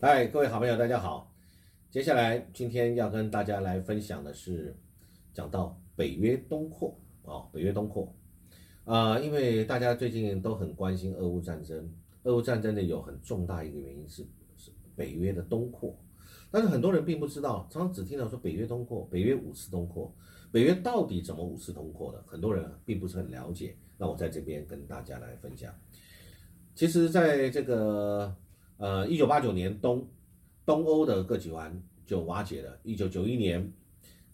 嗨，各位好朋友，大家好。接下来今天要跟大家来分享的是，讲到北约东扩啊，北约东扩啊，因为大家最近都很关心俄乌战争，俄乌战争呢有很重大一个原因是是北约的东扩，但是很多人并不知道，常常只听到说北约东扩，北约五次东扩，北约到底怎么五次东扩的，很多人并不是很了解。那我在这边跟大家来分享。其实，在这个呃一九八九年东东欧的各集团就瓦解了。一九九一年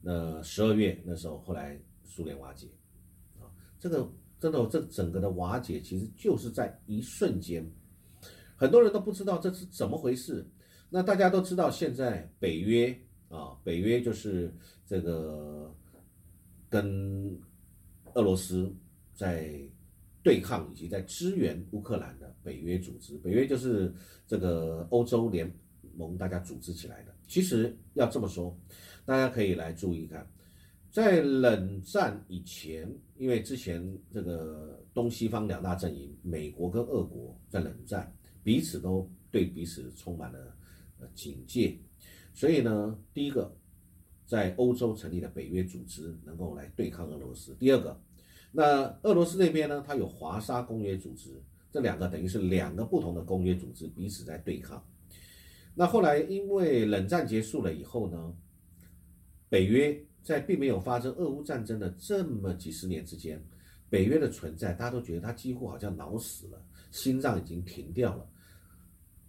那十二月那时候，后来苏联瓦解啊，这个真的这整个的瓦解其实就是在一瞬间，很多人都不知道这是怎么回事。那大家都知道，现在北约啊，北约就是这个跟俄罗斯在。对抗以及在支援乌克兰的北约组织，北约就是这个欧洲联盟大家组织起来的。其实要这么说，大家可以来注意看，在冷战以前，因为之前这个东西方两大阵营，美国跟俄国在冷战，彼此都对彼此充满了呃警戒，所以呢，第一个在欧洲成立的北约组织能够来对抗俄罗斯，第二个。那俄罗斯那边呢？它有华沙公约组织，这两个等于是两个不同的公约组织彼此在对抗。那后来因为冷战结束了以后呢，北约在并没有发生俄乌战争的这么几十年之间，北约的存在大家都觉得它几乎好像脑死了，心脏已经停掉了，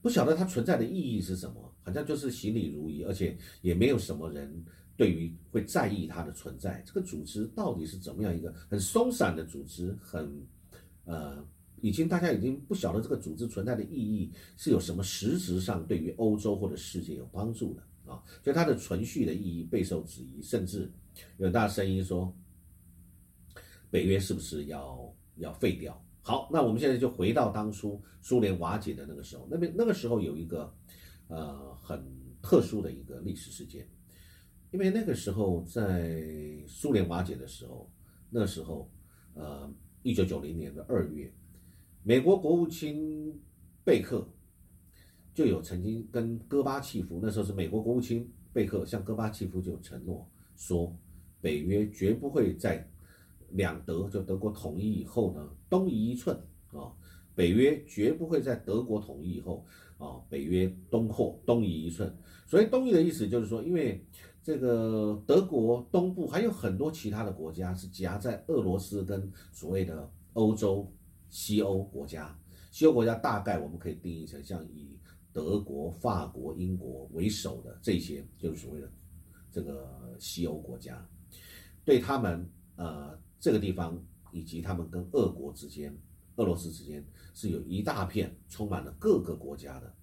不晓得它存在的意义是什么，好像就是行礼如仪，而且也没有什么人。对于会在意它的存在，这个组织到底是怎么样一个很松散的组织，很呃，已经大家已经不晓得这个组织存在的意义是有什么实质上对于欧洲或者世界有帮助的啊，所以它的存续的意义备受质疑，甚至有大声音说，北约是不是要要废掉？好，那我们现在就回到当初苏联瓦解的那个时候，那边那个时候有一个呃很特殊的一个历史事件。因为那个时候在苏联瓦解的时候，那时候，呃，一九九零年的二月，美国国务卿贝克就有曾经跟戈巴契夫，那时候是美国国务卿贝克向戈巴契夫就承诺说，北约绝不会在两德就德国统一以后呢东移一寸啊，北约绝不会在德国统一以后啊，北约东扩东移一寸。所以东移的意思就是说，因为这个德国东部还有很多其他的国家是夹在俄罗斯跟所谓的欧洲西欧国家，西欧国家大概我们可以定义成像以德国、法国、英国为首的这些，就是所谓的这个西欧国家，对他们呃这个地方以及他们跟俄国之间、俄罗斯之间是有一大片充满了各个国家的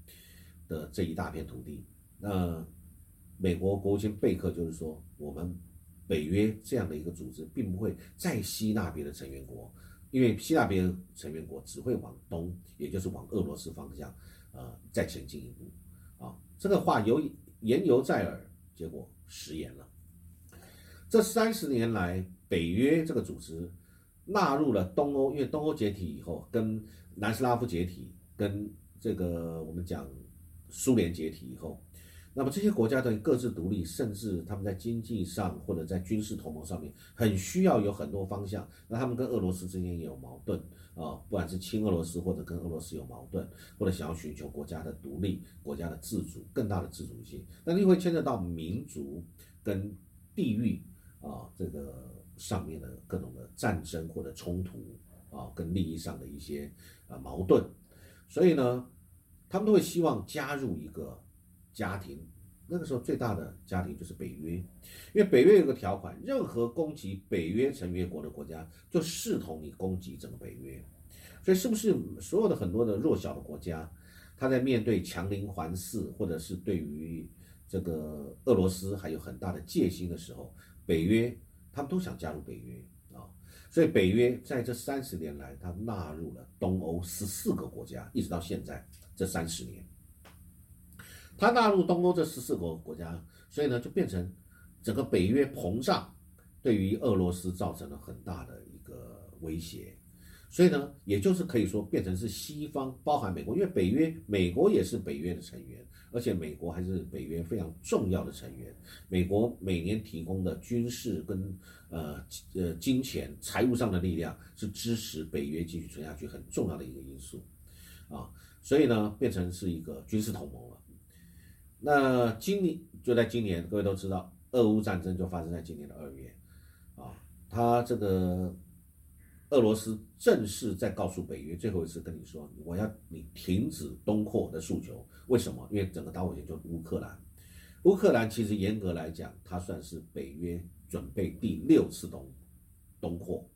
的这一大片土地，那。美国国务卿贝克就是说，我们北约这样的一个组织，并不会再吸纳别的成员国，因为吸纳别的成员国只会往东，也就是往俄罗斯方向，呃，再前进一步。啊，这个话有言犹在耳，结果食言了。这三十年来，北约这个组织纳入了东欧，因为东欧解体以后，跟南斯拉夫解体，跟这个我们讲苏联解体以后。那么这些国家的各自独立，甚至他们在经济上或者在军事同盟上面，很需要有很多方向。那他们跟俄罗斯之间也有矛盾啊，不管是亲俄罗斯或者跟俄罗斯有矛盾，或者想要寻求国家的独立、国家的自主、更大的自主性，那又会牵扯到民族跟地域啊这个上面的各种的战争或者冲突啊，跟利益上的一些啊矛盾。所以呢，他们都会希望加入一个。家庭那个时候最大的家庭就是北约，因为北约有个条款，任何攻击北约成员国的国家就视同你攻击整个北约，所以是不是所有的很多的弱小的国家，他在面对强邻环伺或者是对于这个俄罗斯还有很大的戒心的时候，北约他们都想加入北约啊，所以北约在这三十年来，它纳入了东欧十四个国家，一直到现在这三十年。它纳入东欧这十四个国家，所以呢，就变成整个北约膨胀，对于俄罗斯造成了很大的一个威胁。所以呢，也就是可以说变成是西方包含美国，因为北约美国也是北约的成员，而且美国还是北约非常重要的成员。美国每年提供的军事跟呃呃金钱财务上的力量是支持北约继续存下去很重要的一个因素啊，所以呢，变成是一个军事同盟了。那今年就在今年，各位都知道，俄乌战争就发生在今年的二月啊，他这个。俄罗斯正式在告诉北约，最后一次跟你说，我要你停止东扩的诉求。为什么？因为整个导火线就乌克兰。乌克兰其实严格来讲，它算是北约准备第六次东东扩，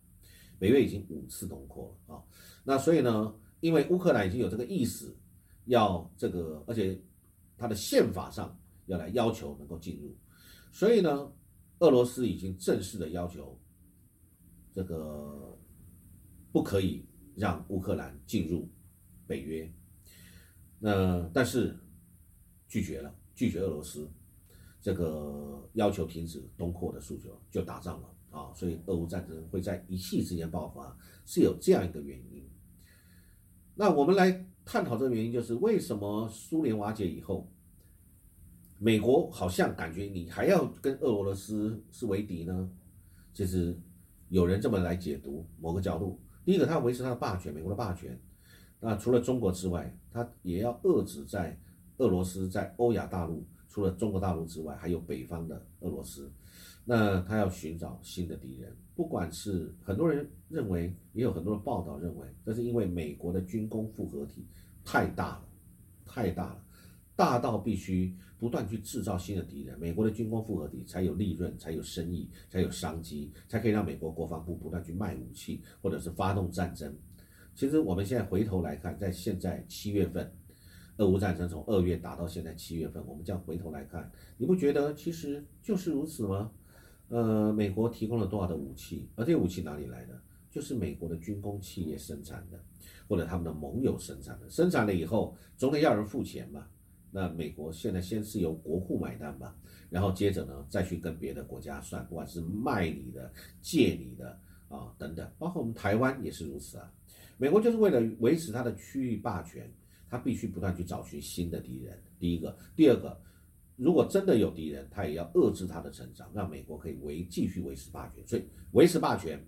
北约已经五次东扩了啊。那所以呢，因为乌克兰已经有这个意识，要这个，而且它的宪法上要来要求能够进入，所以呢，俄罗斯已经正式的要求这个。不可以让乌克兰进入北约，那但是拒绝了，拒绝俄罗斯这个要求停止东扩的诉求，就打仗了啊！所以俄乌战争会在一气之间爆发，是有这样一个原因。那我们来探讨这个原因，就是为什么苏联瓦解以后，美国好像感觉你还要跟俄罗斯是为敌呢？其实有人这么来解读某个角度。第一个，他维持他的霸权，美国的霸权。那除了中国之外，他也要遏制在俄罗斯在欧亚大陆，除了中国大陆之外，还有北方的俄罗斯。那他要寻找新的敌人，不管是很多人认为，也有很多的报道认为，这是因为美国的军工复合体太大了，太大了，大到必须。不断去制造新的敌人，美国的军工复合体才有利润，才有生意，才有商机，才可以让美国国防部不断去卖武器，或者是发动战争。其实我们现在回头来看，在现在七月份，俄乌战争从二月打到现在七月份，我们这样回头来看，你不觉得其实就是如此吗？呃，美国提供了多少的武器，而这些武器哪里来的？就是美国的军工企业生产的，或者他们的盟友生产的，生产了以后总得要人付钱吧。那美国现在先是由国库买单吧，然后接着呢再去跟别的国家算，不管是卖你的、借你的啊等等，包括我们台湾也是如此啊。美国就是为了维持它的区域霸权，他必须不断去找寻新的敌人。第一个，第二个，如果真的有敌人，他也要遏制他的成长，让美国可以维继续维持霸权。所以维持霸权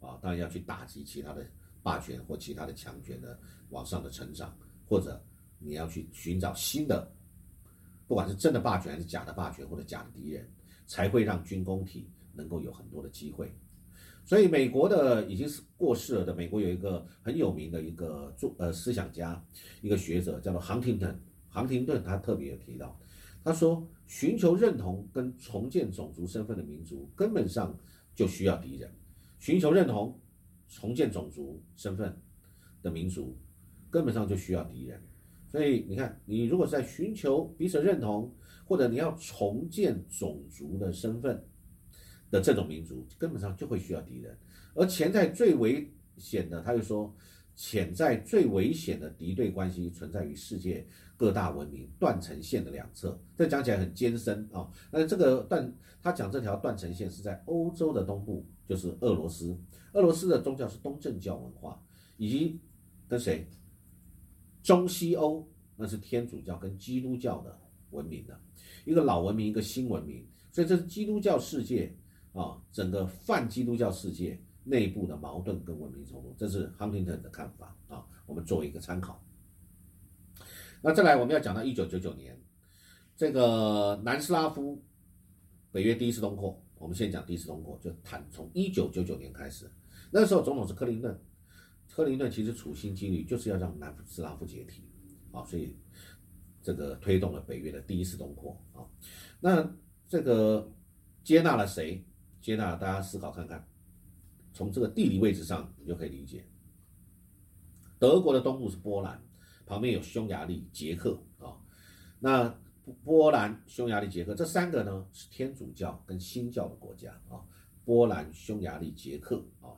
啊，当然要去打击其他的霸权或其他的强权的往上的成长，或者你要去寻找新的。不管是真的霸权还是假的霸权或者假的敌人，才会让军工体能够有很多的机会。所以美国的已经是过世了的美国有一个很有名的一个作呃思想家，一个学者叫做杭廷顿。杭廷顿他特别有提到，他说寻求认同跟重建种族身份的民族根本上就需要敌人。寻求认同、重建种族身份的民族根本上就需要敌人。所以你看，你如果在寻求彼此认同，或者你要重建种族的身份这种民族，根本上就会需要敌人。而潜在最危险的，他就说，潜在最危险的敌对关系存在于世界各大文明断层线的两侧。这讲起来很艰深啊。那这个断，他讲这条断层线是在欧洲的东部，就是俄罗斯。俄罗斯的宗教是东正教文化，以及跟谁？中西欧那是天主教跟基督教的文明的一个老文明，一个新文明，所以这是基督教世界啊，整个泛基督教世界内部的矛盾跟文明冲突，这是 Huntington 的看法啊，我们做一个参考。那再来我们要讲到一九九九年，这个南斯拉夫北约第一次东扩，我们先讲第一次东扩，就谈从一九九九年开始，那时候总统是克林顿。克林顿其实处心积虑就是要让南斯拉夫解体，啊，所以这个推动了北约的第一次东扩啊。那这个接纳了谁？接纳大家思考看看，从这个地理位置上你就可以理解。德国的东部是波兰，旁边有匈牙利、捷克啊。那波兰、匈牙利、捷克这三个呢是天主教跟新教的国家啊。波兰、匈牙利、捷克啊，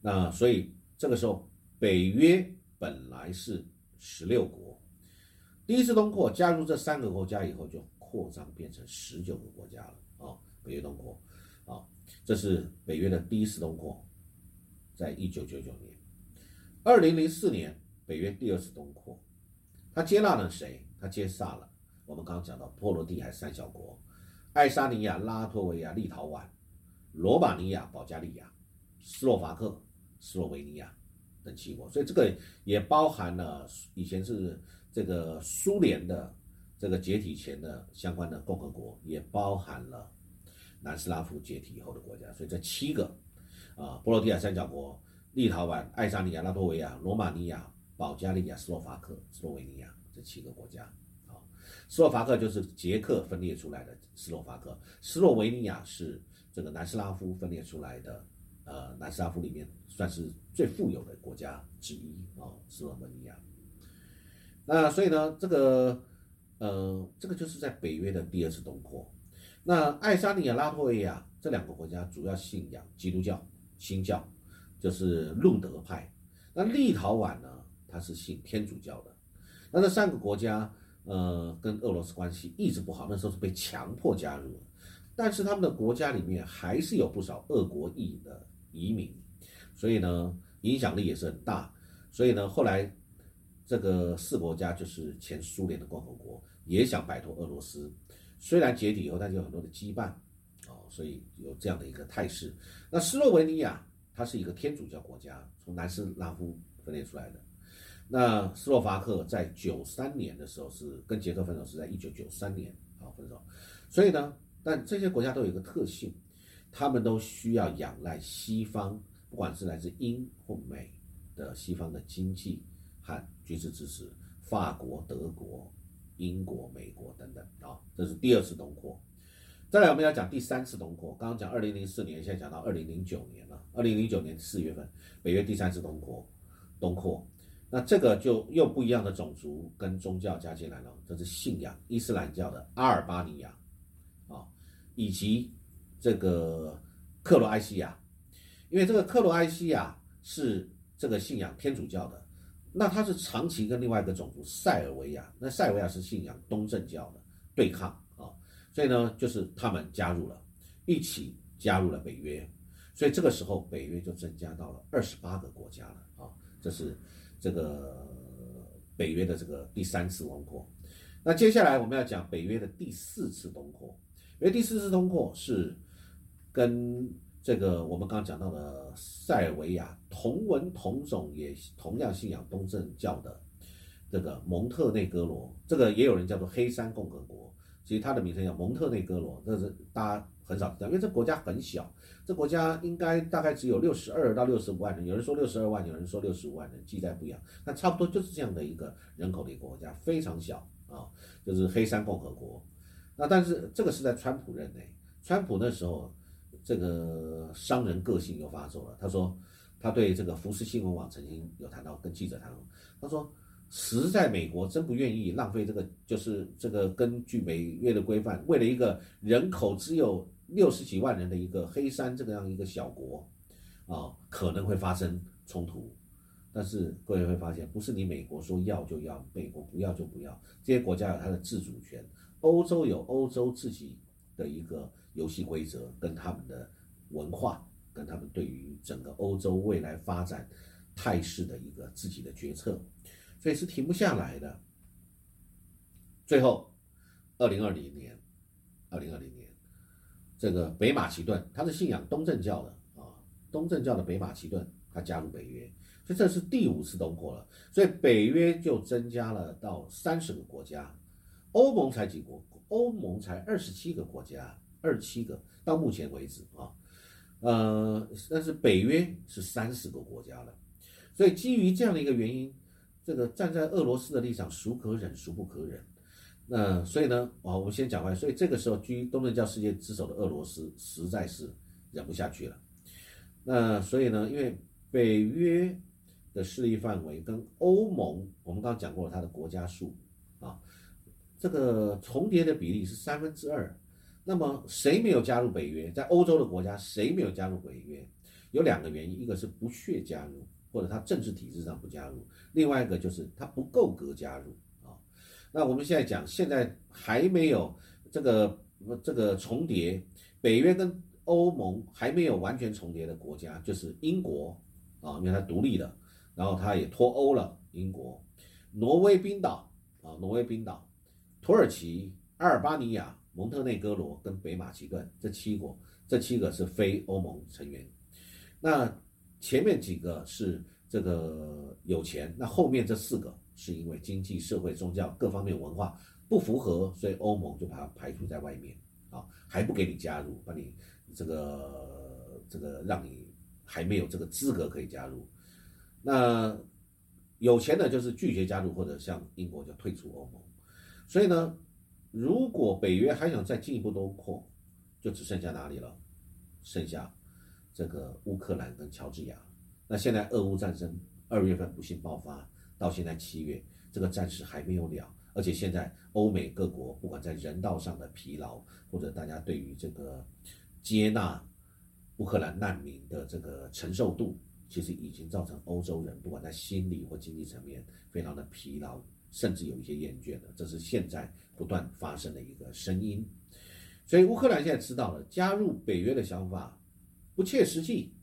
那所以。这个时候，北约本来是十六国，第一次东扩加入这三个国家以后，就扩张变成十九个国家了啊！北约东扩，这是北约的第一次东扩，在一九九九年。二零零四年，北约第二次东扩，他接纳了谁？他接纳了我们刚刚讲到波罗的海三小国：爱沙尼亚、拉脱维亚、立陶宛、罗马尼亚、保加利亚、斯洛伐克、斯洛维尼亚等七国。所以这个也包含了以前是这个苏联的这个解体前的相关的共和国，也包含了南斯拉夫解体以后的国家。所以这七个啊，波罗的海三角国。立陶宛、爱沙尼亚、拉脱维亚、罗马尼亚、保加利亚、斯洛伐克、斯洛维尼亚这七个国家啊。斯洛伐克就是捷克分裂出来的斯洛伐克，斯洛维尼亚是这个南斯拉夫分裂出来的，呃，南斯拉夫里面算是最富有的国家之一啊。斯洛文尼亚。那所以呢，这个呃，这个就是在北约的第二次东扩。那爱沙尼亚、拉脱维亚这两个国家主要信仰基督教新教。就是路德派，那立陶宛呢？它是信天主教的。那这三个国家，呃，跟俄罗斯关系一直不好，那时候是被强迫加入的。但是他们的国家里面还是有不少俄国裔的移民，所以呢，影响力也是很大。所以呢，后来这个四国家就是前苏联的共和国，也想摆脱俄罗斯。虽然解体以后，但是有很多的羁绊，哦，所以有这样的一个态势。那斯洛文尼亚。它是一个天主教国家，从南斯拉夫分裂出来的。那斯洛伐克在九三年的时候是跟捷克分手，是在一九九三年啊分手。所以呢，但这些国家都有一个特性，他们都需要仰赖西方，不管是来自英或美的西方的经济和军事支持，法国、德国、英国、美国等等啊，这是第二次东扩。再来，我们要讲第三次东扩。刚刚讲二零零四年，现在讲到二零零九年了。二零零九年四月份，北约第三次东扩，东扩。那这个就又不一样的种族跟宗教加进来了，这是信仰伊斯兰教的阿尔巴尼亚啊，以及这个克罗埃西亚。因为这个克罗埃西亚是这个信仰天主教的，那他是长期跟另外一个种族塞尔维亚，那塞尔维亚是信仰东正教的对抗啊。所以呢，就是他们加入了，一起加入了北约，所以这个时候北约就增加到了二十八个国家了啊，这是这个北约的这个第三次东扩。那接下来我们要讲北约的第四次东扩，因为第四次东扩是跟这个我们刚刚讲到的塞尔维亚同文同种也同样信仰东正教的这个蒙特内哥罗，这个也有人叫做黑山共和国。其实它的名称叫蒙特内哥罗，这是大家很少知道，因为这国家很小，这国家应该大概只有六十二到六十五万人，有人说六十二万，有人说六十五万人，记载不一样，那差不多就是这样的一个人口的一个国家，非常小啊，就是黑山共和国。那但是这个是在川普任内，川普那时候这个商人个性又发作了，他说他对这个福斯新闻网曾经有谈到跟记者谈，他说。实在美国真不愿意浪费这个，就是这个根据美约的规范，为了一个人口只有六十几万人的一个黑山这个样一个小国，啊，可能会发生冲突。但是各位会发现，不是你美国说要就要，美国不要就不要，这些国家有它的自主权，欧洲有欧洲自己的一个游戏规则，跟他们的文化，跟他们对于整个欧洲未来发展态势的一个自己的决策。所以是停不下来的。最后，二零二零年，二零二零年，这个北马其顿，他是信仰东正教的啊，东正教的北马其顿，他加入北约，所以这是第五次东扩了。所以北约就增加了到三十个国家，欧盟才几国？欧盟才二十七个国家，二七个到目前为止啊，呃，但是北约是三十个国家了。所以基于这样的一个原因。这个站在俄罗斯的立场，孰可忍，孰不可忍？那所以呢，啊，我们先讲完。所以这个时候，居东正教世界之首的俄罗斯实在是忍不下去了。那所以呢，因为北约的势力范围跟欧盟，我们刚刚讲过了，它的国家数啊，这个重叠的比例是三分之二。那么谁没有加入北约？在欧洲的国家，谁没有加入北约？有两个原因，一个是不屑加入。或者他政治体制上不加入，另外一个就是他不够格加入啊。那我们现在讲，现在还没有这个这个重叠，北约跟欧盟还没有完全重叠的国家，就是英国啊，因为它独立的然后它也脱欧了，英国、挪威、冰岛啊，挪威、冰岛、土耳其、阿尔巴尼亚、蒙特内哥罗跟北马其顿这七国，这七个是非欧盟成员。那前面几个是这个有钱，那后面这四个是因为经济、社会、宗教各方面文化不符合，所以欧盟就把它排除在外面啊，还不给你加入，把你这个这个让你还没有这个资格可以加入。那有钱的就是拒绝加入，或者像英国就退出欧盟。所以呢，如果北约还想再进一步东扩，就只剩下哪里了？剩下。这个乌克兰跟乔治亚，那现在俄乌战争二月份不幸爆发，到现在七月，这个战事还没有了，而且现在欧美各国不管在人道上的疲劳，或者大家对于这个接纳乌克兰难民的这个承受度，其实已经造成欧洲人不管在心理或经济层面非常的疲劳，甚至有一些厌倦了，这是现在不断发生的一个声音。所以乌克兰现在知道了加入北约的想法。不切实际，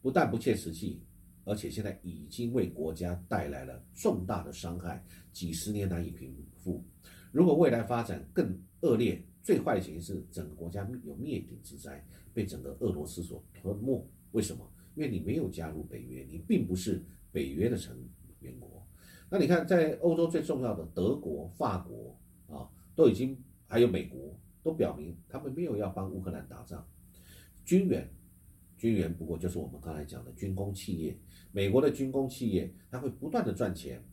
不但不切实际，而且现在已经为国家带来了重大的伤害，几十年难以平复。如果未来发展更恶劣，最坏的情形是整个国家有灭顶之灾，被整个俄罗斯所吞没。为什么？因为你没有加入北约，你并不是北约的成员国。那你看，在欧洲最重要的德国、法国啊，都已经还有美国都表明他们没有要帮乌克兰打仗，军援。军援不过就是我们刚才讲的军工企业，美国的军工企业，它会不断的赚钱，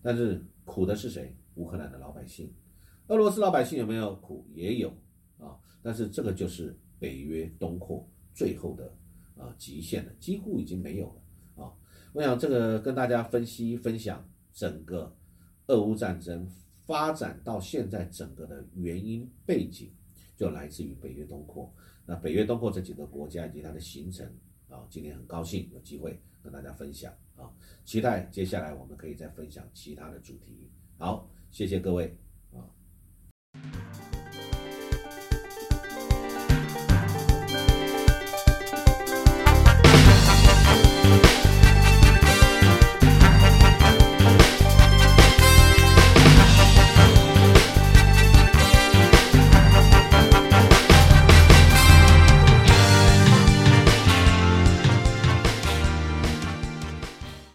但是苦的是谁？乌克兰的老百姓，俄罗斯老百姓有没有苦？也有啊，但是这个就是北约东扩最后的啊极限了，几乎已经没有了啊。我想这个跟大家分析分享整个俄乌战争发展到现在整个的原因背景，就来自于北约东扩。那北约东扩这几个国家以及它的形成啊，今天很高兴有机会跟大家分享啊，期待接下来我们可以再分享其他的主题。好，谢谢各位。